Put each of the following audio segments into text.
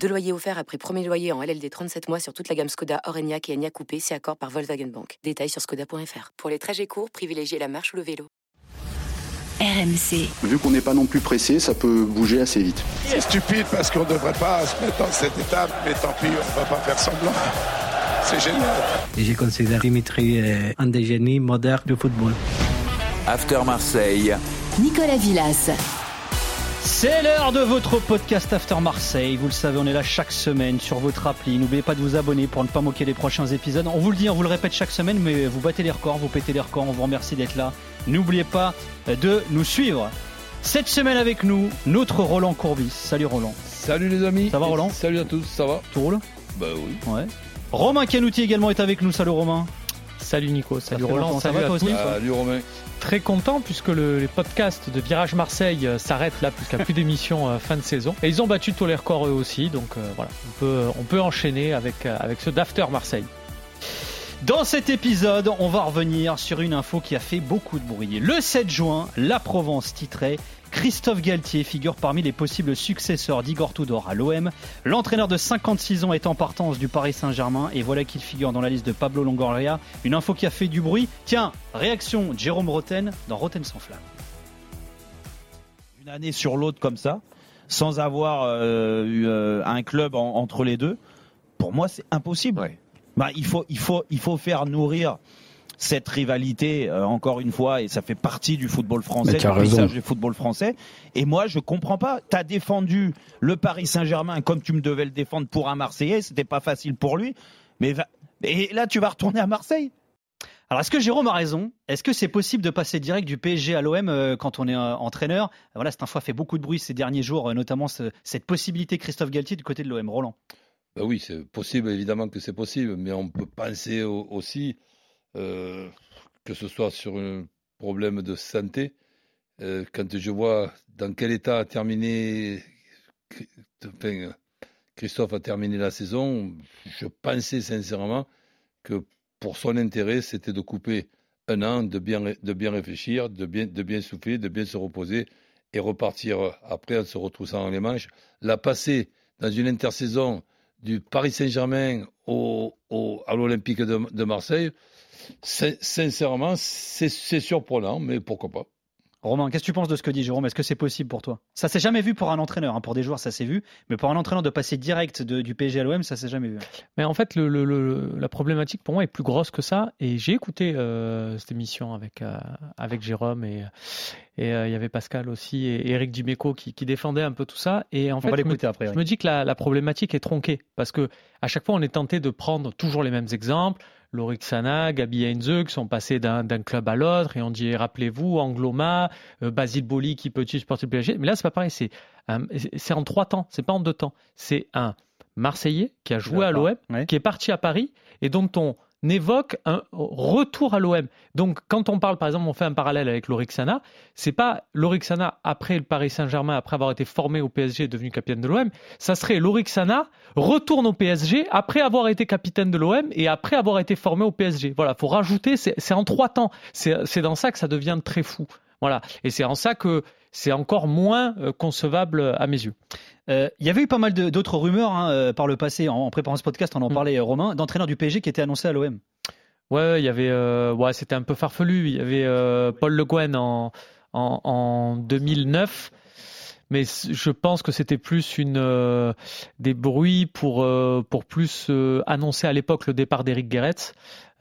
Deux loyers offerts après premier loyer en LLD 37 mois sur toute la gamme Skoda, Orenia et Enya Coupé, c'est accord par Volkswagen Bank. Détails sur skoda.fr. Pour les trajets courts, privilégiez la marche ou le vélo. RMC. Vu qu'on n'est pas non plus pressé, ça peut bouger assez vite. C'est stupide parce qu'on ne devrait pas se mettre dans cette étape, mais tant pis, on ne va pas faire semblant. C'est génial. Et j'ai considéré Dimitri euh, un des génies modernes du football. After Marseille. Nicolas Villas. C'est l'heure de votre podcast After Marseille. Vous le savez, on est là chaque semaine sur votre appli. N'oubliez pas de vous abonner pour ne pas moquer les prochains épisodes. On vous le dit, on vous le répète chaque semaine, mais vous battez les records, vous pétez les records. On vous remercie d'être là. N'oubliez pas de nous suivre. Cette semaine avec nous, notre Roland Courbis. Salut Roland. Salut les amis. Ça va Roland Salut à tous, ça va Tout roule Bah oui. Ouais. Romain Canouti également est avec nous. Salut Romain. Salut Nico, salut Roland, salut va, à toi tous. aussi Salut Romain. Très content puisque le, les podcasts de Virage Marseille euh, s'arrêtent là puisqu'il n'y a plus d'émissions euh, fin de saison. Et ils ont battu tous les records eux aussi, donc euh, voilà, on peut, on peut enchaîner avec, euh, avec ce d'After Marseille. Dans cet épisode, on va revenir sur une info qui a fait beaucoup de bruit. Le 7 juin, la Provence titrait Christophe Galtier figure parmi les possibles successeurs d'Igor Tudor à l'OM. L'entraîneur de 56 ans est en partance du Paris Saint-Germain et voilà qu'il figure dans la liste de Pablo Longoria. Une info qui a fait du bruit. Tiens, réaction de Jérôme Roten dans Roten sans flamme. une année sur l'autre comme ça, sans avoir euh, eu euh, un club en- entre les deux, pour moi c'est impossible. Bah, il faut, il faut, il faut faire nourrir cette rivalité euh, encore une fois et ça fait partie du football français, du paysage du football français. Et moi je comprends pas. T'as défendu le Paris Saint-Germain comme tu me devais le défendre pour un Marseillais, c'était pas facile pour lui. Mais va- et là tu vas retourner à Marseille. Alors, est-ce que Jérôme a raison? Est-ce que c'est possible de passer direct du PSG à l'OM euh, quand on est euh, entraîneur? Voilà, cette info a fait beaucoup de bruit ces derniers jours, notamment ce- cette possibilité Christophe Galtier du côté de l'OM. Roland. Bah oui, c'est possible, évidemment que c'est possible, mais on peut penser au- aussi euh, que ce soit sur un problème de santé. Euh, quand je vois dans quel état a terminé, Christophe a terminé la saison, je pensais sincèrement que pour son intérêt, c'était de couper un an, de bien, de bien réfléchir, de bien, de bien souffler, de bien se reposer et repartir après en se retroussant les manches. La passer dans une intersaison du Paris Saint-Germain au, à l'Olympique de, Marseille, sincèrement, c'est surprenant, mais pourquoi pas. Romain, qu'est-ce que tu penses de ce que dit Jérôme? Est-ce que c'est possible pour toi? Ça s'est jamais vu pour un entraîneur. hein. Pour des joueurs, ça s'est vu. Mais pour un entraîneur de passer direct de- du PSG à l'OM, ça s'est jamais vu. Mais en fait, le, le- le- la problématique pour moi est plus grosse que ça. Et j'ai écouté euh, cette émission avec, euh, avec Jérôme et et, euh, il y avait Pascal aussi et Eric Dimeco qui, qui défendaient un peu tout ça. Et en On fait, va je me- l'écouter après. Je oui. me dis que la, la problématique est tronquée parce que à chaque fois on est tenté de prendre toujours les mêmes exemples. Lorik Sana, Gabi Heinze qui sont passés d'un club à l'autre et on dit rappelez-vous Angloma, euh, Basile Boli qui peut-tu supporter le PSG. Mais là c'est pas pareil, c'est en trois temps, c'est pas en deux temps. C'est un Marseillais qui a joué à l'OM, Ouais. qui est parti à Paris et dont on évoque un retour à l'OM. Donc quand on parle par exemple, on fait un parallèle avec Lorik Sana, c'est pas Lorik Sana après le Paris Saint-Germain après avoir été formé au PSG et devenu capitaine de l'OM, ça serait Lorik Sana retourne au PSG après avoir été capitaine de l'OM et après avoir été formé au PSG. Voilà, faut rajouter, c'est en trois temps. C'est dans ça que ça devient très fou. Voilà, et c'est en ça que c'est encore moins euh, concevable euh, à mes yeux. Euh, Il y avait eu pas mal d'autres rumeurs hein, par le passé, en, en préparant ce podcast, on en Mm. parlait, Romain, d'entraîneurs du PSG qui étaient annoncés à l'OM. Ouais, il y avait, euh, ouais, c'était un peu farfelu. Il y avait euh, Paul Le Guen en, en, en 2009, mais je pense que c'était plus une euh, des bruits pour euh, pour plus euh, annoncer à l'époque le départ d'Éric Guéret.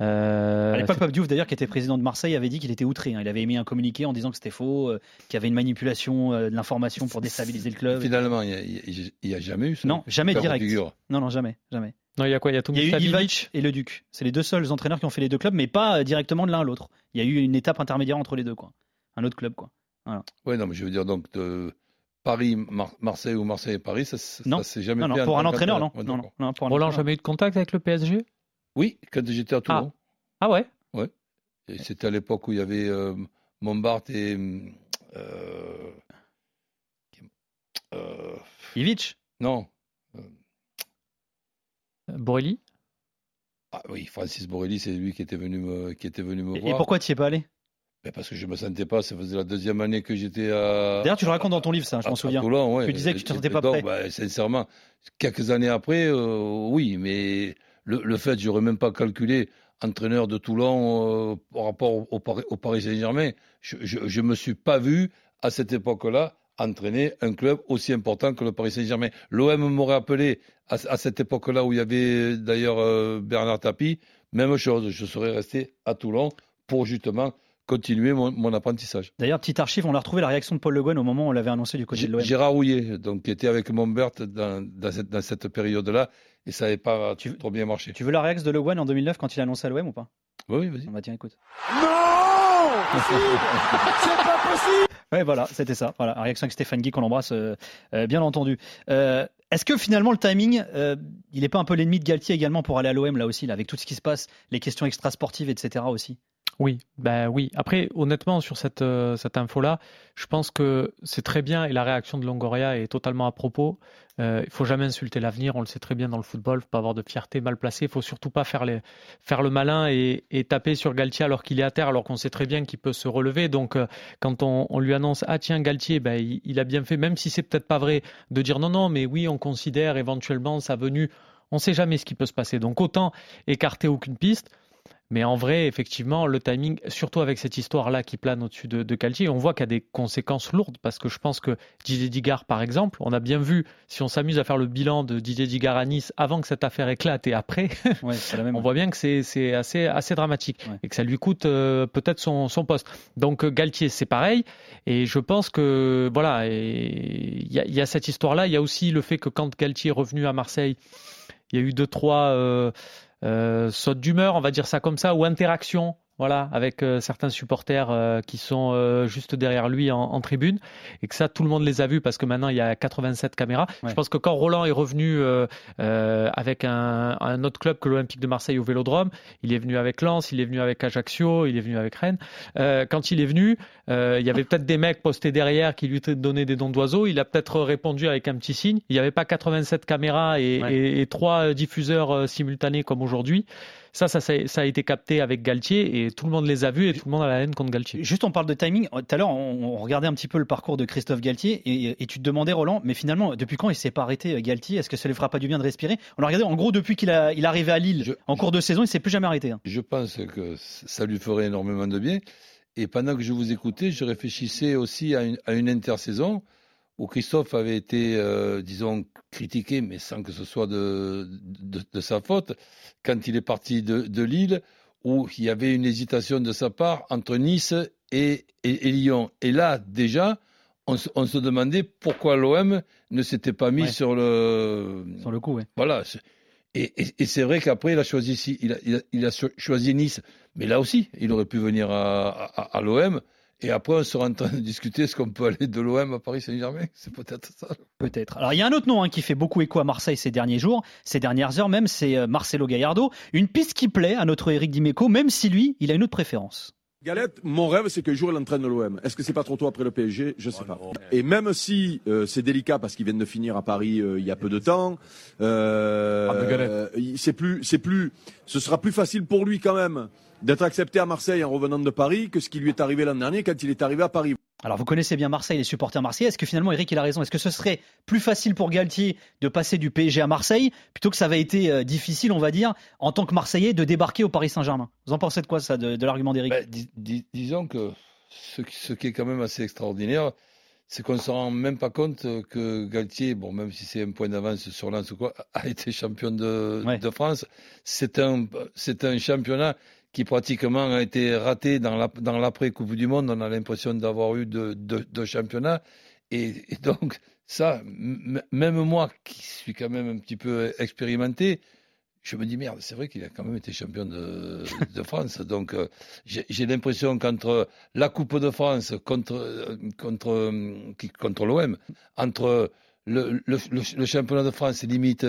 Euh, À l'époque, Pape Diouf, d'ailleurs, qui était président de Marseille, avait dit qu'il était outré. hein. Il avait émis un communiqué en disant que c'était faux, euh, qu'il y avait une manipulation euh, de l'information pour déstabiliser le club. Finalement, il n'y a, jamais eu ça. Non, jamais direct. Non, non, jamais, jamais. non, il y a quoi? Il y a Il y a eu Ivac et le Duc. C'est les deux seuls entraîneurs qui ont fait les deux clubs, mais pas directement de l'un à l'autre. Il y a eu une étape intermédiaire entre les deux, quoi. Un autre club, quoi. Oui, non, mais je veux dire, donc, de Paris, Mar- Marseille ou Marseille et Paris, ça, ça Non. s'est jamais Non, non, fait pour un entraîneur, non. Non, Ouais, non, non, pour un Roland, entraîneur. jamais eu de contact avec le PSG Oui, quand j'étais à Toulon. Ah ouais? Et C'était à l'époque où il y avait euh, Montbart et. Euh, euh, Ivic Non. Borelli ah, Oui, Francis Borelli, c'est lui qui était venu me, qui était venu me et, voir. Et pourquoi tu n'y es pas allé? Ben parce que je me sentais pas, ça faisait la deuxième année que j'étais à. D'ailleurs, tu le racontes dans ton livre, ça, je m'en souviens. Toulon, ouais. Tu disais que tu te sentais pas donc, prêt. Ben, sincèrement, quelques années après, euh, oui, mais le, le fait, j'aurais même pas calculé entraîneur de Toulon euh, par rapport au, au, au Paris Saint-Germain. Je, je me suis pas vu à cette époque-là entraîner un club aussi important que le Paris Saint-Germain. L'OM m'aurait appelé à, à, cette époque-là où il y avait d'ailleurs euh, Bernard Tapie, même chose, je serais resté à Toulon pour justement continuer mon, mon apprentissage. D'ailleurs, petite archive, on a retrouvé la réaction de Paul Le Guen au moment où on l'avait annoncé du côté de l'OM. Gérard Rouillet, donc, qui était avec Montbert dans, dans cette, dans cette période-là, et ça n'avait pas tu, trop bien marché. Tu veux la réaction de Le Guen en 2009 quand il a annoncé à l'OM ou pas? Oui, vas-y. On va tiens, écoute. Non C'est pas possible Ouais, voilà, c'était ça. Voilà, réaction avec Stéphane Guy qu'on embrasse, euh, euh, bien entendu. Euh, Est-ce que finalement le timing, euh, il n'est pas un peu l'ennemi de Galtier également pour aller à l'OM là aussi, là, avec tout ce qui se passe, les questions extrasportives, etc. aussi? Oui, ben oui. Après, honnêtement, sur cette, euh, cette info-là, je pense que c'est très bien et la réaction de Longoria est totalement à propos. Euh, il faut jamais insulter l'avenir, on le sait très bien dans le football, faut pas avoir de fierté mal placée, il faut surtout pas faire, faire le malin et, taper sur Galtier alors qu'il est à terre, alors qu'on sait très bien qu'il peut se relever. Donc, euh, quand on, lui annonce ah tiens Galtier, ben il, il a bien fait, même si c'est peut-être pas vrai, de dire non non, mais oui, on considère éventuellement sa venue. On sait jamais ce qui peut se passer. Donc autant écarter aucune piste. Mais en vrai, effectivement, le timing, surtout avec cette histoire-là qui plane au-dessus de, de Galtier, on voit qu'il y a des conséquences lourdes parce que je pense que Didier Digard, par exemple, on a bien vu, si on s'amuse à faire le bilan de Didier Digard à Nice avant que cette affaire éclate et après, ouais, même, on voit bien que c'est assez, assez dramatique ouais. et que ça lui coûte euh, peut-être son, son, poste. Donc euh, Galtier, c'est pareil. Et je pense que, voilà, il y, y, a cette histoire-là. Il y a aussi le fait que quand Galtier est revenu à Marseille, il y a eu deux, trois. Euh, saute d'humeur, on va dire ça comme ça, ou interaction voilà, avec euh, certains supporters euh, qui sont euh, juste derrière lui en, en, tribune, et que ça, tout le monde les a vus parce que maintenant il y a 87 caméras. Ouais. Je pense que quand Roland est revenu avec un, un, autre club que l'Olympique de Marseille au Vélodrome, il est venu avec Lens, il est venu avec Ajaccio, il est venu avec Rennes. quand il est venu, il y avait peut-être des mecs postés derrière qui lui donnaient des dons d'oiseaux. Il a peut-être répondu avec un petit signe. Il n'y avait pas 87 caméras et, ouais. et, et trois diffuseurs simultanés comme aujourd'hui. Ça, ça, ça, a été capté avec Galtier et tout le monde les a vus et tout le monde a la haine contre Galtier. Juste, on parle de timing. Tout à l'heure, on, on, regardait un petit peu le parcours de Christophe Galtier et, et tu te demandais, Roland, mais finalement, depuis quand il s'est pas arrêté, Galtier? Est-ce que ça lui fera pas du bien de respirer? On a regardé, en gros, depuis qu'il a, il est arrivé à Lille je, en cours de saison, il s'est plus jamais arrêté. Hein. Je pense que ça lui ferait énormément de bien. Et pendant que je vous écoutais, je réfléchissais aussi à une, à une intersaison où Christophe avait été, euh, disons, critiqué, mais sans que ce soit de, de, de, sa faute, quand il est parti de, de Lille, où il y avait une hésitation de sa part entre Nice et, et, et Lyon. Et là, déjà, on, on, se demandait pourquoi l'OM ne s'était pas mis ouais. sur le... Sur le coup, oui. Voilà. Et, et c'est vrai qu'après, il a choisi il a, il a, il a choisi Nice. Mais là aussi, il aurait pu venir à, à, à l'OM. Et après, on sera en train de discuter est-ce qu'on peut aller de l'OM à Paris Saint-Germain? C'est peut-être ça. Peut-être. Alors, il y a un autre nom hein, qui fait beaucoup écho à Marseille ces derniers jours, ces dernières heures même, c'est Marcelo Gallardo. Une piste qui plaît à notre Eric Dimeco, même si lui, il a une autre préférence. Galette, mon rêve, c'est qu'un jour il entraîne l'OM. Est-ce que c'est pas trop tôt après le PSG Je sais oh pas. Non. Et même si euh, c'est délicat parce qu'ils viennent de finir à Paris euh, il y a peu de temps, euh, c'est plus, c'est plus, ce sera plus facile pour lui quand même d'être accepté à Marseille en revenant de Paris que ce qui lui est arrivé l'an dernier quand il est arrivé à Paris. Alors vous connaissez bien Marseille, les supporters marseillais. Est-ce que finalement Eric il a raison? Est-ce que ce serait plus facile pour Galtier de passer du PSG à Marseille plutôt que ça avait été euh, difficile, on va dire, en tant que Marseillais, de débarquer au Paris Saint-Germain? Vous en pensez de quoi ça, de, de l'argument d'Eric? Ben, dis, dis, Disons que ce, ce, qui est quand même assez extraordinaire, c'est qu'on ne se rend même pas compte que Galtier, bon, même si c'est un point d'avance sur Lens ou quoi, a été champion de, ouais. de France. C'est un, c'est un championnat qui pratiquement a été raté dans la, dans l'après Coupe du Monde. On a l'impression d'avoir eu deux de, de championnats. Et, donc, ça, même moi, qui suis quand même un petit peu expérimenté, je me dis merde, c'est vrai qu'il a quand même été champion de, de France. Donc, euh, j'ai l'impression qu'entre la Coupe de France contre, contre, contre l'OM, entre le, le, le, championnat de France limite,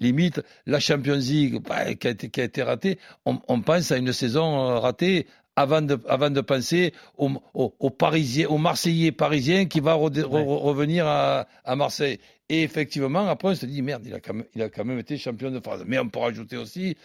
limite la Champions League bah, qui, a été, qui a été ratée. On, on, pense à une saison ratée avant de, avant de penser au, au, au Parisien, au Marseillais parisien qui va re- re- revenir à, à Marseille. Et effectivement, après, on se dit, merde, il a quand même, il a quand même été champion de France. Mais on peut rajouter aussi,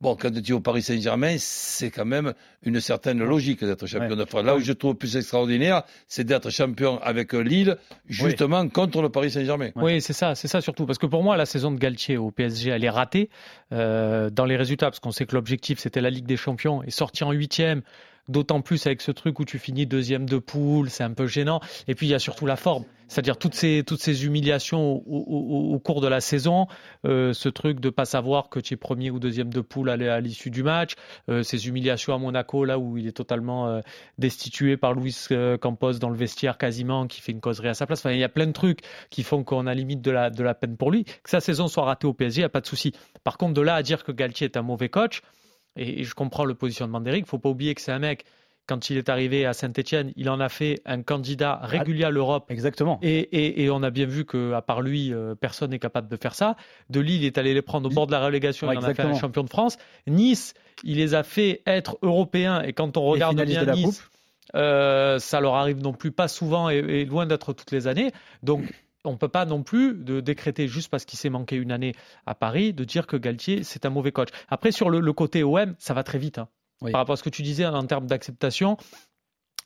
bon, quand tu es au Paris Saint-Germain, c'est quand même une certaine logique d'être champion de France. Là où je trouve plus extraordinaire, c'est d'être champion avec Lille, justement contre le Paris Saint-Germain. Oui, c'est ça, c'est ça surtout. Parce que pour moi, la saison de Galtier au PSG, elle est ratée euh, dans les résultats, parce qu'on sait que l'objectif c'était la Ligue des Champions et sortir en huitième. D'autant plus avec ce truc où tu finis deuxième de poule, c'est un peu gênant. Et puis il y a surtout la forme, c'est-à-dire toutes ces humiliations au, cours de la saison, euh, ce truc de pas savoir que tu es premier ou deuxième de poule à, l'issue du match, euh, ces humiliations à Monaco là où il est totalement euh, destitué par Luis Campos dans le vestiaire quasiment, qui fait une causerie à sa place. Enfin, il y a plein de trucs qui font qu'on a limite de la de la peine pour lui. Que sa saison soit ratée au PSG, il n'y a pas de souci. Par contre, de là à dire que Galtier est un mauvais coach, et, et je comprends le positionnement d'Eric, faut pas oublier que c'est un mec. Quand il est arrivé à Saint-Etienne, il en a fait un candidat régulier à l'Europe. Exactement. Et, et- et on a bien vu que, à part lui, euh, personne n'est capable de faire ça. De Lille, il est allé les prendre au bord de la relégation. Ouais, il en a fait un exactement. champion de France. Nice, il les a fait être européens. Et quand on regarde bien Nice, euh, ça leur arrive non plus pas souvent et, et loin d'être toutes les années. Donc, on ne peut pas non plus de décréter juste parce qu'il s'est manqué une année à Paris de dire que Galtier c'est un mauvais coach. Après sur le, le côté OM, ça va très vite. hein. Oui. Par rapport à ce que tu disais en termes d'acceptation.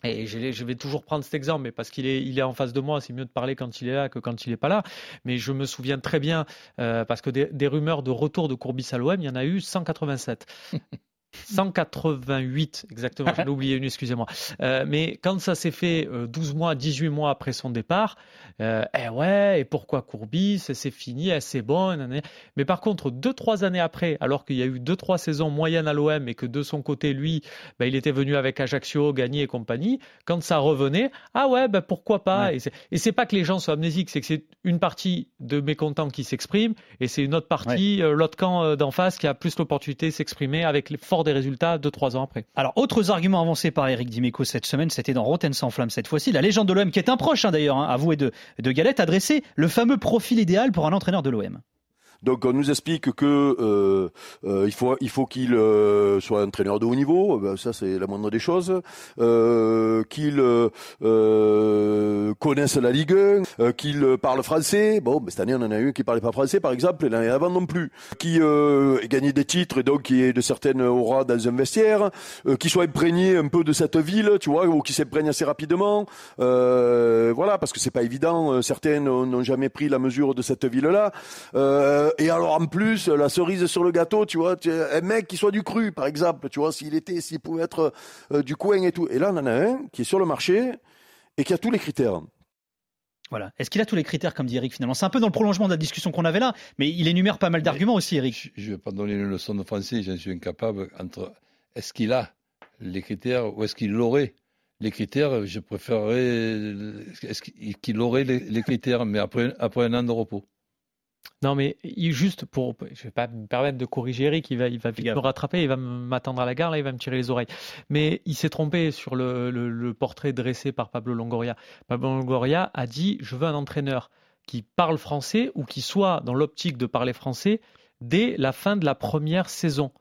Et je vais toujours prendre cet exemple, mais parce qu'il est, il est en face de moi, c'est mieux de parler quand il est là que quand il n'est pas là. Mais je me souviens très bien, euh, parce que des, des rumeurs de retour de Courbis à l'OM, il y en a eu 187. 188, exactement, j'en ai oublié une, excusez-moi. Euh, mais quand ça s'est fait euh, 12 mois, 18 mois après son départ, euh, eh ouais, et pourquoi Courbis C'est fini, eh, c'est bon. nanana. Mais par contre, 2-3 années après, alors qu'il y a eu 2-3 saisons moyennes à l'OM et que de son côté, lui, bah, il était venu avec Ajaccio, gagné et compagnie, quand ça revenait, ah ouais, bah, pourquoi pas? Et c'est- Et c'est pas que les gens sont amnésiques, c'est que c'est une partie de mécontents qui s'exprime et c'est une autre partie, euh, l'autre camp euh, d'en face qui a plus l'opportunité de s'exprimer avec les des résultats 2-3 ans après. Alors, autres arguments avancés par Eric Dimeco cette semaine, c'était dans Rotten sans flamme cette fois-ci. La légende de l'OM, qui est un proche hein, d'ailleurs, hein, avoué de, de Galette, a dressé le fameux profil idéal pour un entraîneur de l'OM. Donc on nous explique que euh, euh, il faut il faut qu'il euh, soit entraîneur de haut niveau, Ben, ça c'est la moindre des choses, euh, qu'il euh, euh, connaisse la Ligue 1, euh, qu'il parle français. Bon, ben, cette année on en a eu qui parlait pas français par exemple, et l'année avant non plus. Qui euh, ait gagné des titres et donc qui ait de certaines auras dans un vestiaire, euh, qui soit imprégné un peu de cette ville, tu vois, ou qui s'imprègne assez rapidement. Euh, voilà, parce que c'est pas évident. euh, Certains n'ont jamais pris la mesure de cette ville-là. Euh, et alors en plus, la cerise sur le gâteau, tu vois, tu- un mec qui soit du cru, par exemple, tu vois, s'il était, s'il pouvait être euh, du coin et tout. Et là, on en a un qui est sur le marché et qui a tous les critères. Voilà. Est-ce qu'il a tous les critères, comme dit Eric, finalement? C'est un peu dans le prolongement de la discussion qu'on avait là, mais il énumère pas mal d'arguments aussi, Eric. Je ne vais pas donner une leçon de français, j'en suis incapable. Entre est-ce qu'il a les critères ou est-ce qu'il l'aurait les critères? Je préférerais est-ce qu'il qu'il aurait les, les critères, mais après, après un an de repos. Non, mais il- juste pour, je vais pas me permettre de corriger Eric, il va, il va vite me rattraper, il va m'attendre à la gare, là, il va me tirer les oreilles. Mais il s'est trompé sur le, le- le portrait dressé par Pablo Longoria. Pablo Longoria a dit, je veux un entraîneur qui parle français ou qui soit dans l'optique de parler français dès la fin de la première saison.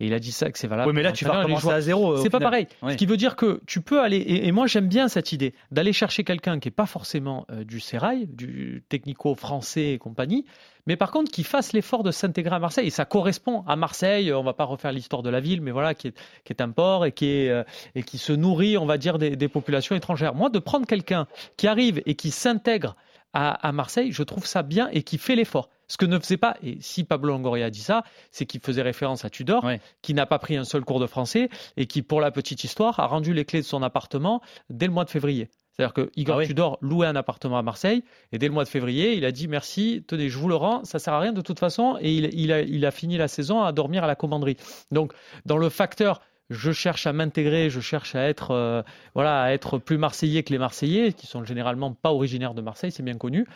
Et il a dit ça, que c'est valable. Oui, mais là, tu vas recommencer à zéro, euh, C'est pas final. pareil. Ce qui veut dire que tu peux aller, et, et moi j'aime bien cette idée, d'aller chercher quelqu'un qui n'est pas forcément euh, du sérail, du technico-français et compagnie, mais par contre qui fasse l'effort de s'intégrer à Marseille. Et ça correspond à Marseille, on va pas refaire l'histoire de la ville, mais voilà, qui est, qui est un port et qui, est, euh, et qui se nourrit, on va dire, des, des populations étrangères. Moi, de prendre quelqu'un qui arrive et qui s'intègre à, à Marseille, je trouve ça bien et qui fait l'effort. Ce que ne faisait pas, et si Pablo Longoria a dit ça, c'est qu'il faisait référence à Tudor, qui n'a pas pris un seul cours de français et qui, pour la petite histoire, a rendu les clés de son appartement dès le mois de février. C'est-à-dire que Igor Tudor louait un appartement à Marseille et dès le mois de février, il a dit merci, tenez, je vous le rends, ça sert à rien de toute façon et il, il a, il a fini la saison à dormir à la commanderie. Donc, dans le facteur je cherche à m'intégrer, je cherche à être, euh, voilà, à être plus marseillais que les Marseillais, qui sont généralement pas originaires de Marseille, c'est bien connu.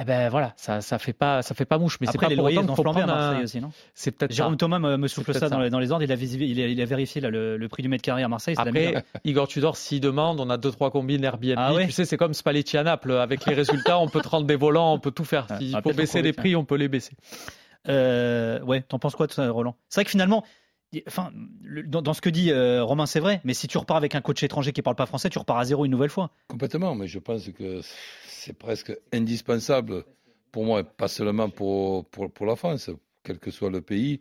Eh ben voilà, ça, ça fait pas, ça fait pas mouche, mais c'est Après, pas les pour loyers autant flambé à Marseille un- aussi, non? C'est peut-être Jérôme ça. Thomas me, souffle ça, ça. Dans, les, dans les ordres. Il a, il a, il a vérifié là, le, le prix du mètre carré à Marseille. la Après, meilleure. Igor Tudor, s'il demande, on a deux trois combines Airbnb. Ah ouais? Tu sais, c'est comme Spalletti à Naples. Avec les résultats, on peut te rendre des volants, on peut tout faire. Ah, faut peut-être baisser les prix, on peut les baisser. Euh, ouais, t'en penses quoi de ça, Roland? C'est vrai que finalement, Enfin, dans, ce que dit euh, Romain, c'est vrai. Mais si tu repars avec un coach étranger qui parle pas français, tu repars à zéro une nouvelle fois. Complètement, mais je pense que c'est presque indispensable pour moi, et pas seulement pour, pour, la France, quel que soit le pays,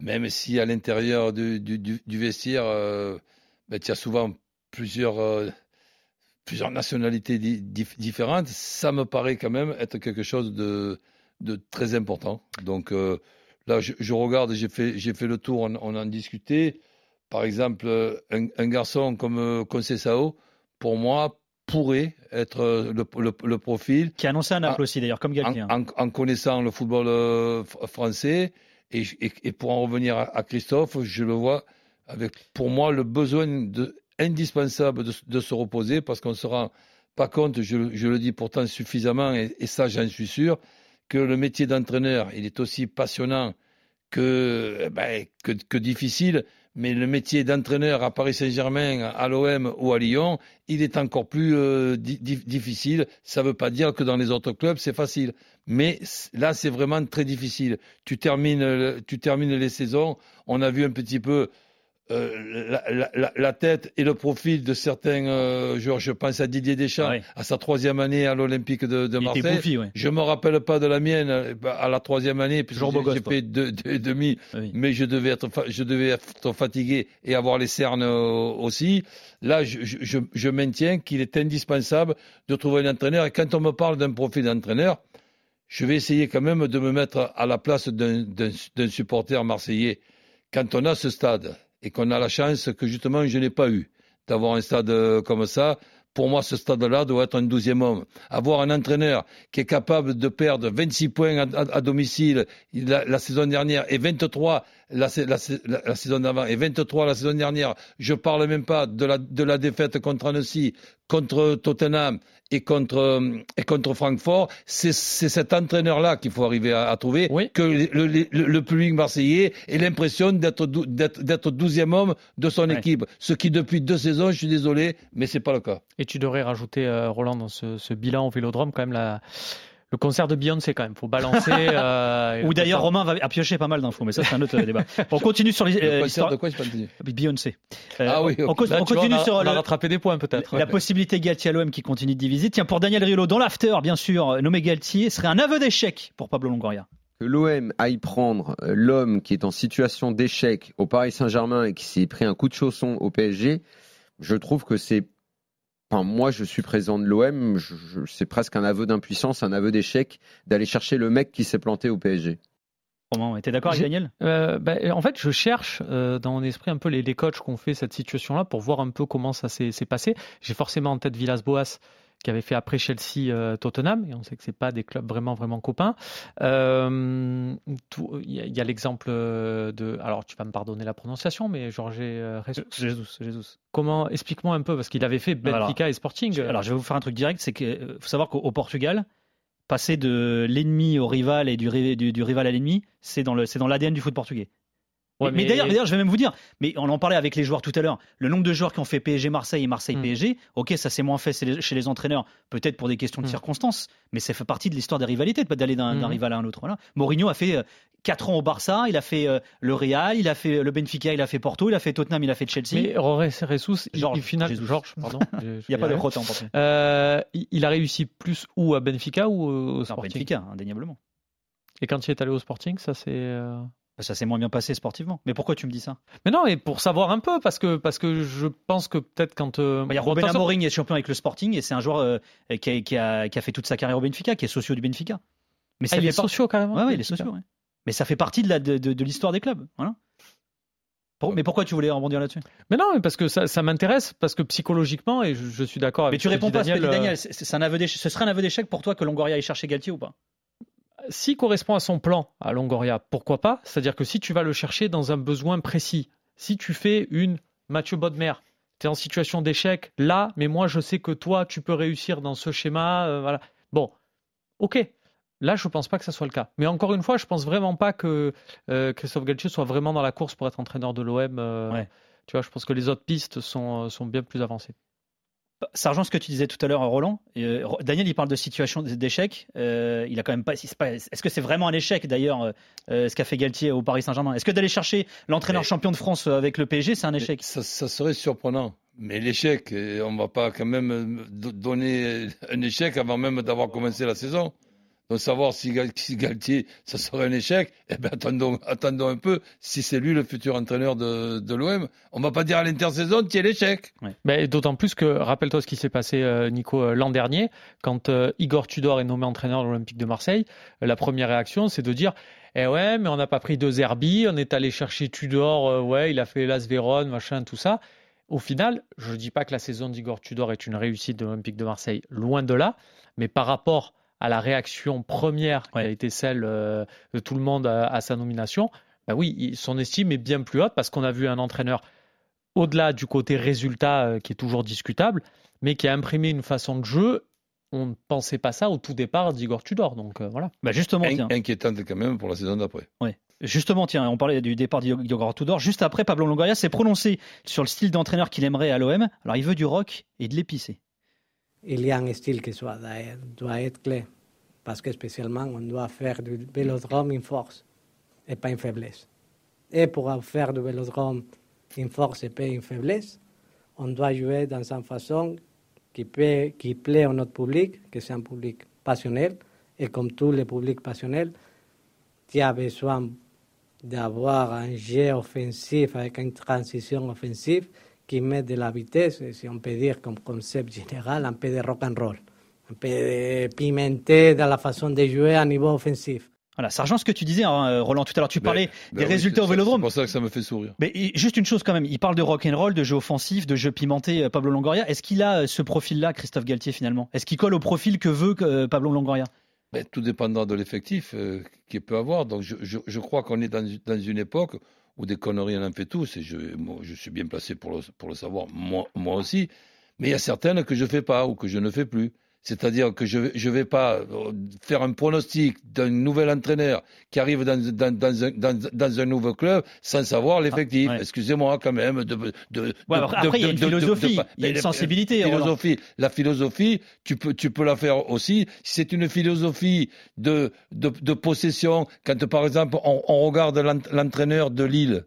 même si à l'intérieur du, du, vestiaire, euh, ben, tu as souvent plusieurs, euh, plusieurs nationalités di- dif- différentes, ça me paraît quand même être quelque chose de, de très important. Donc euh, là, je, je regarde, j'ai fait, j'ai fait le tour, on, on en discutait. Par exemple, un, un garçon comme euh, Conceição, pour moi, pourrait être euh, le, le, le profil. Qui a annoncé à Naples aussi, d'ailleurs, comme Galtier. En, en- en connaissant le football euh, fr- français. Et, et- et pour en revenir à, à Christophe, je le vois avec, pour moi, le besoin de, indispensable de, de se reposer parce qu'on ne se rend pas compte, je, le- je le dis pourtant suffisamment, et, et ça j'en suis sûr, que le métier d'entraîneur, il est aussi passionnant que, eh ben, que, que difficile, mais le métier d'entraîneur à Paris Saint-Germain, à l'OM ou à Lyon, il est encore plus euh, di- di- difficile. Ça ne veut pas dire que dans les autres clubs, c'est facile. Mais là, c'est vraiment très difficile. Tu termines, tu termines les saisons. On a vu un petit peu euh, la, la- la- la tête et le profil de certains euh, joueurs. Je pense à Didier Deschamps, à sa troisième année à l'Olympique de, de Marseille. bouffi, ouais. Je me rappelle pas de la mienne euh, à la troisième année, puisque j'ai fait deux, deux et demi, mais je devais être, fa- je devais être fatigué et avoir les cernes aussi. Là, je, je- je, je maintiens qu'il est indispensable de trouver un entraîneur. Et quand on me parle d'un profil d'entraîneur, je vais essayer quand même de me mettre à la place d'un supporter marseillais. Quand on a ce stade et qu'on a la chance que justement je n'ai pas eu d'avoir un stade euh, comme ça, pour moi ce stade-là doit être un douzième homme. Avoir un entraîneur qui est capable de perdre 26 points à, domicile la, saison dernière et 23 la, la, sa- la- la saison d'avant et 23 la saison dernière, je parle même pas de la, de la défaite contre Annecy, contre Tottenham et contre, et contre Francfort, c'est cet entraîneur-là qu'il faut arriver à, à trouver, que le, le, le- le public marseillais ait l'impression d'être dou- d'être d'être douzième homme de son équipe. Ce qui, depuis deux saisons, je suis désolé, mais c'est pas le cas. Et tu devrais rajouter, euh, Roland, dans ce, ce bilan au Vélodrome, quand même, la, le concert de Beyoncé, quand même. faut balancer. euh, Ou d'ailleurs, Romain va a pioché pas mal d'infos, mais ça, c'est un autre débat. On continue sur les- Le euh, concert de quoi, pas entendu Beyoncé. Euh, Ah oui, on, Là, vois, continue on a- sur on a rattrapé des points, peut-être. la possibilité Galtier à l'OM qui continue de diviser. Tiens, pour Daniel Riolo, dans l'after, bien sûr, nommé Galtier, serait un aveu d'échec pour Pablo Longoria. que l'OM aille prendre l'homme qui est en situation d'échec au Paris Saint-Germain et qui s'est pris un coup de chausson au PSG, je trouve que c'est. Enfin, moi, je suis président de l'OM, je- je- c'est presque un aveu d'impuissance, un aveu d'échec d'aller chercher le mec qui s'est planté au PSG. Romain, t'es d'accord avec Daniel? Euh, ben, En fait, je cherche euh, dans mon esprit un peu les, les coachs qui ont fait cette situation-là pour voir un peu comment ça s'est s'est passé. J'ai forcément en tête Villas-Boas qui avait fait après Chelsea euh, Tottenham, et on sait que c'est pas des clubs vraiment vraiment copains. Euh, Il y a, l'exemple euh, de, alors tu vas me pardonner la prononciation, mais Jorge Jesus. Jesus, Jesus. Comment Explique-moi un peu parce qu'il avait fait Benfica Alors, et Sporting. Alors, je vais vous faire un truc direct, c'est qu'il faut savoir qu'au au Portugal, passer de l'ennemi au rival et du, du- du rival à l'ennemi, c'est dans le- c'est dans l'ADN du foot portugais. Ouais, mais mais- d'ailleurs, je vais même vous dire, mais on en parlait avec les joueurs tout à l'heure. Le nombre de joueurs qui ont fait PSG Marseille et Marseille Hmm. PSG, ok, ça c'est moins fait chez les, entraîneurs, peut-être pour des questions de Mm. circonstances, mais ça fait partie de l'histoire des rivalités, de pas d'aller d'un Mhm. rival à un autre. Voilà. Mourinho a fait 4 ans au Barça, il a fait euh, le Real, il a fait le Benfica, il a fait Porto, il a fait Tottenham, il a fait Chelsea. Mais Jesus, il- Georges, il final. Georges, pardon. a pas de. Euh, il réussi plus où à Benfica ou au Sporting? Benfica, indéniablement. Et quand il est allé au Sporting, ça c'est. Euh, Ça s'est moins bien passé sportivement. Mais pourquoi tu me dis ça? Mais non, et pour savoir un peu, parce que, parce que je pense que peut-être quand. euh, Il y a bon, façon- Amorim qui est champion avec le Sporting et c'est un joueur euh, qui, a, qui a- qui a fait toute sa carrière au Benfica, qui est socio du Benfica. Mais Ah, il fait est socio carrément Ouais, ouais, il est socio. ouais. Mais ça fait partie de la- de, de- de l'histoire des clubs. Voilà. Pour- mais pourquoi tu voulais rebondir là-dessus? Mais non, mais parce que ça, ça m'intéresse, parce que psychologiquement, et je, je suis d'accord avec Mais tu réponds pas à ce que dit Daniel, Daniel. C'est- c'est un aveu d'échec- ce serait un aveu d'échec pour toi que Longoria ait cherché Galtier ou pas? S'il correspond à son plan à Longoria, pourquoi pas? C'est-à-dire que si tu vas le chercher dans un besoin précis, si tu fais une Mathieu Bodmer, tu es en situation d'échec là, mais moi je sais que toi tu peux réussir dans ce schéma, euh, voilà. Bon, ok. Là, je pense pas que ça soit le cas. Mais encore une fois, je pense vraiment pas que euh, Christophe Galtier soit vraiment dans la course pour être entraîneur de l'OM. euh, Tu vois, je pense que les autres pistes sont, sont bien plus avancées. Sargent, ce que tu disais tout à l'heure, Roland, euh, Daniel, il parle de situation d'échec. Euh, il a quand même pas. Est-ce que c'est vraiment un échec d'ailleurs euh, ce qu'a fait Galtier au Paris Saint-Germain? Est-ce que d'aller chercher l'entraîneur champion de France avec le PSG, c'est un échec? ça, ça, serait surprenant. Mais l'échec, on va pas quand même donner un échec avant même d'avoir commencé la saison. Donc savoir si, Galtier, ça serait un échec, eh bien attendons, un peu. Si c'est lui le futur entraîneur de, l'OM, on va pas dire à l'intersaison qu'il y a l'échec. Ouais. D'autant plus que, rappelle-toi ce qui s'est passé, euh, Nico, euh, l'an dernier, quand euh, Igor Tudor est nommé entraîneur de l'Olympique de Marseille, la première réaction, c'est de dire eh ouais, mais on n'a pas pris deux Zerbi, on est allé chercher Tudor, ouais, il a fait Las Vérone, machin, tout ça. Au final, je ne dis pas que la saison d'Igor Tudor est une réussite de l'Olympique de Marseille, loin de là, mais par rapport à la réaction première qui a été celle euh, de tout le monde à, sa nomination, bah oui, son estime est bien plus haute parce qu'on a vu un entraîneur au-delà du côté résultat euh, qui est toujours discutable, mais qui a imprimé une façon de jeu. On ne pensait pas ça au tout départ d'Igor Tudor, donc euh, voilà. Bah justement, tiens. inquiétante quand même pour la saison d'après. Oui. Justement, tiens, on parlait du départ d'Igor Tudor. Juste après, Pablo Longoria s'est prononcé sur le style d'entraîneur qu'il aimerait à l'OM. Alors, il veut du rock et de l'épicé il y a un style qui soit, doit être clé. Parce que spécialement, on doit faire du vélodrome une force et pas une faiblesse. Et pour faire du vélodrome une force et pas une faiblesse, on doit jouer dans une façon qui, qui plaît à notre public, que c'est un public passionnel. Et comme tous les publics passionnels, tu as besoin d'avoir un jeu offensif avec une transition offensive qui met de la vitesse, si on peut dire comme concept général, un peu de rock and roll, un peu de pimenté dans la façon de jouer à niveau offensif. Voilà, Sargent, ce que tu disais, hein, Roland, tout à l'heure, tu parlais des résultats au Vélodrome. C'est pour ça que ça me fait sourire. Mais juste une chose quand même, il parle de rock and roll, de jeu offensif, de jeu pimenté, euh, Pablo Longoria. Est-ce qu'il a euh, ce profil-là, Christophe Galtier, finalement? Est-ce qu'il colle au profil que veut euh, Pablo Longoria? Ben, Tout dépendra de l'effectif qu'il peut avoir. Donc je, je crois qu'on est dans, dans, une époque ou des conneries, on en fait tous, et je, suis bien placé pour le, pour le savoir, moi, moi aussi, mais il y a certaines que je ne fais pas ou que je ne fais plus. C'est-à-dire que je ne vais pas euh, faire un pronostic d'un nouvel entraîneur qui arrive dans, dans, dans, un, dans un, nouveau club sans savoir l'effectif. Ah, Excusez-moi quand même. De, de, après, il y a une philosophie, il y a une sensibilité. Philosophie, la philosophie, tu peux, tu peux la faire aussi. Si c'est une philosophie de, de, possession, quand par exemple on, on regarde l'entraîneur de Lille,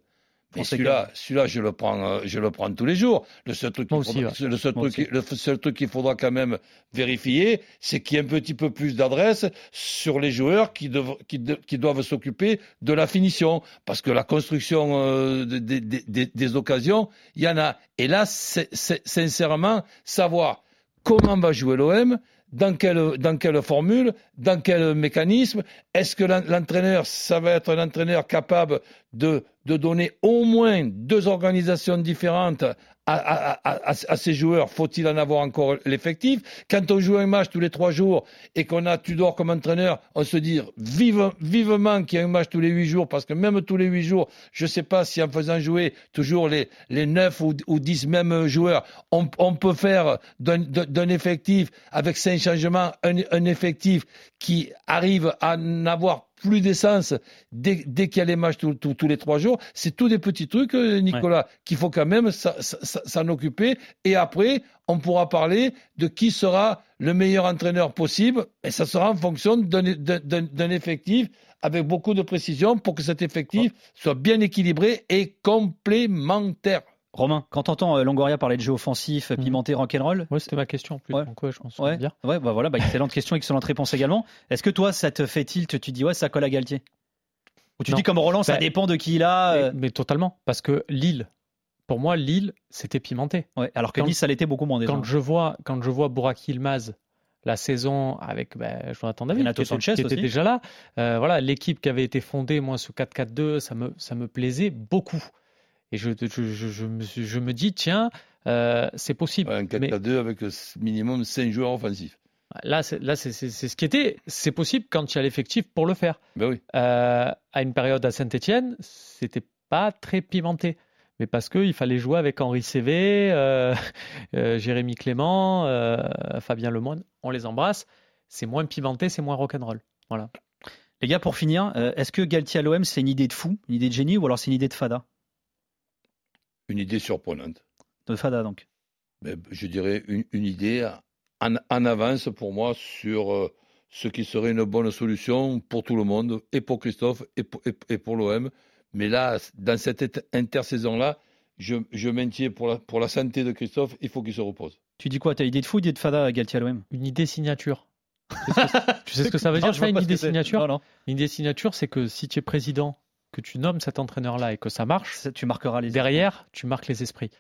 mais celui-là, celui-là, je le prends, euh, je le prends tous les jours. Le seul truc, qu'il faudra, le seul truc, le seul truc qu'il faudra quand même vérifier, c'est qu'il y ait un petit peu plus d'adresse sur les joueurs qui, qui, qui doivent s'occuper de la finition, parce que la construction euh, des, des, des, occasions, il y en a. Et là, c'est, sincèrement, savoir comment va jouer l'OM, dans quelle, dans formule, dans quel mécanisme? Est-ce que l'entraîneur, ça va être un entraîneur capable de, de donner au moins deux organisations différentes à, à, à, ces joueurs, faut-il en avoir encore l'effectif? Quand on joue un match tous les trois jours et qu'on a Tudor comme entraîneur, on se dit vive, vivement qu'il y a un match tous les huit jours, parce que même tous les huit jours, je ne sais pas si en faisant jouer toujours les, les neuf ou, ou dix mêmes joueurs, on, on peut faire d'un effectif avec cinq changements un, un effectif qui arrive à n'avoir plus d'essence dès, dès qu'il y a les matchs tous les trois jours. C'est tous des petits trucs, euh, Nicolas, qu'il faut quand même s'en occuper. Et après, on pourra parler de qui sera le meilleur entraîneur possible. Et ça sera en fonction d'un effectif avec beaucoup de précision pour que cet effectif soit bien équilibré et complémentaire. Romain, quand t'entends euh, Longoria parler de jeu offensif, mhm. pimenté, rock'n'roll Oui, c'était ma question. Plus. Ouais. Donc, ouais, je pense ouais. Dire. ouais, bah voilà, bah, excellente question, excellente réponse également. Est-ce que toi, ça te fait tilt Tu dis ouais, ça colle à Galtier? Ou tu dis comme Roland, ça bah, dépend de qui il a euh mais, totalement, parce que Lille, pour moi, Lille, c'était pimenté. Ouais, alors que Nice, ça l'était beaucoup moins déjà. Quand je vois, quand je vois Burak Yilmaz la saison avec ben, Jonathan David Renato qui, était, qui était déjà là. Euh, voilà, l'équipe qui avait été fondée, moi, sous 4-4-2, ça me, ça me plaisait beaucoup. Et je, je, je, me, je me, dis, tiens, euh, c'est possible. un 4 2 avec minimum 5 joueurs offensifs. Là, c'est, là, c'est, ce qui était. C'est possible quand il y a l'effectif pour le faire. Ben oui. Euh, à une période à Saint-Etienne, c'était pas très pimenté. Mais parce qu'il fallait jouer avec Henri Cévé, euh, euh, Jérémy Clément, euh, Fabien Lemoine. On les embrasse. C'est moins pimenté, c'est moins rock'n'roll. Voilà. Les gars, pour finir, est-ce que Galtier à l'OM, c'est une idée de fou, une idée de génie, ou alors c'est une idée de fada? Une idée surprenante. De Fada, donc. ben, je dirais, une, une idée en, en, avance pour moi sur euh, ce qui serait une bonne solution pour tout le monde, et pour Christophe, et pour, et, et pour l'OM. Mais là, dans cette intersaison-là, je, je maintiens pour la, pour la santé de Christophe, il faut qu'il se repose. Tu dis quoi? Tu as idée de fou, idée de Fada, Galtier à l'OM Une idée signature. tu sais ce que ça veut dire, non, une idée signature? Non, non. Une idée signature, c'est que si tu es président, que tu nommes cet entraîneur-là et que ça marche, tu marqueras les derrière, tu marques les esprits.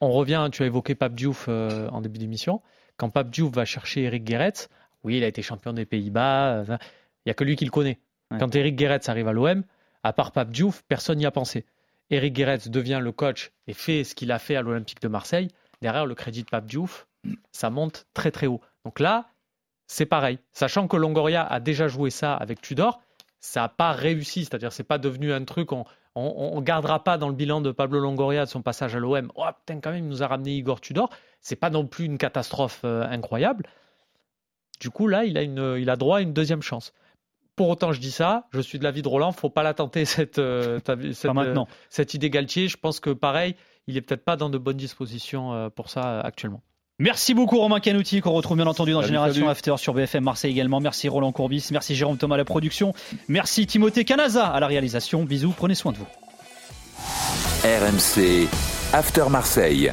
On revient, tu as évoqué Pape Diouf euh, en début d'émission. Quand Pape Diouf va chercher Eric Guéretz, oui, il a été champion des Pays-Bas, euh, il n'y a que lui qui le connaît. Ouais. Quand Eric Guéretz arrive à l'OM, à part Pape Diouf, personne n'y a pensé. Eric Guéretz devient le coach et fait ce qu'il a fait à l'Olympique de Marseille. Derrière, le crédit de Pape Diouf, ça monte très très haut. Donc là, c'est pareil. Sachant que Longoria a déjà joué ça avec Tudor, ça n'a pas réussi. C'est-à-dire, c'est pas devenu un truc. On, on, on, gardera pas dans le bilan de Pablo Longoria de son passage à l'OM. Oh putain, quand même, il nous a ramené Igor Tudor. C'est pas non plus une catastrophe euh, incroyable. Du coup, là, il a, une, il a droit à une deuxième chance. Pour autant, je dis ça, je suis de l'avis de Roland, faut pas la tenter cette, euh, cette, euh, cette idée Galtier. Je pense que pareil, il est peut-être pas dans de bonnes dispositions pour ça actuellement. Merci beaucoup Romain Canouti qu'on retrouve bien entendu dans Salut, Génération salut. After sur BFM Marseille également. Merci Roland Courbis, merci Jérôme Thomas à la production, merci Timothée Canaza à la réalisation. Bisous, prenez soin de vous. RMC After Marseille.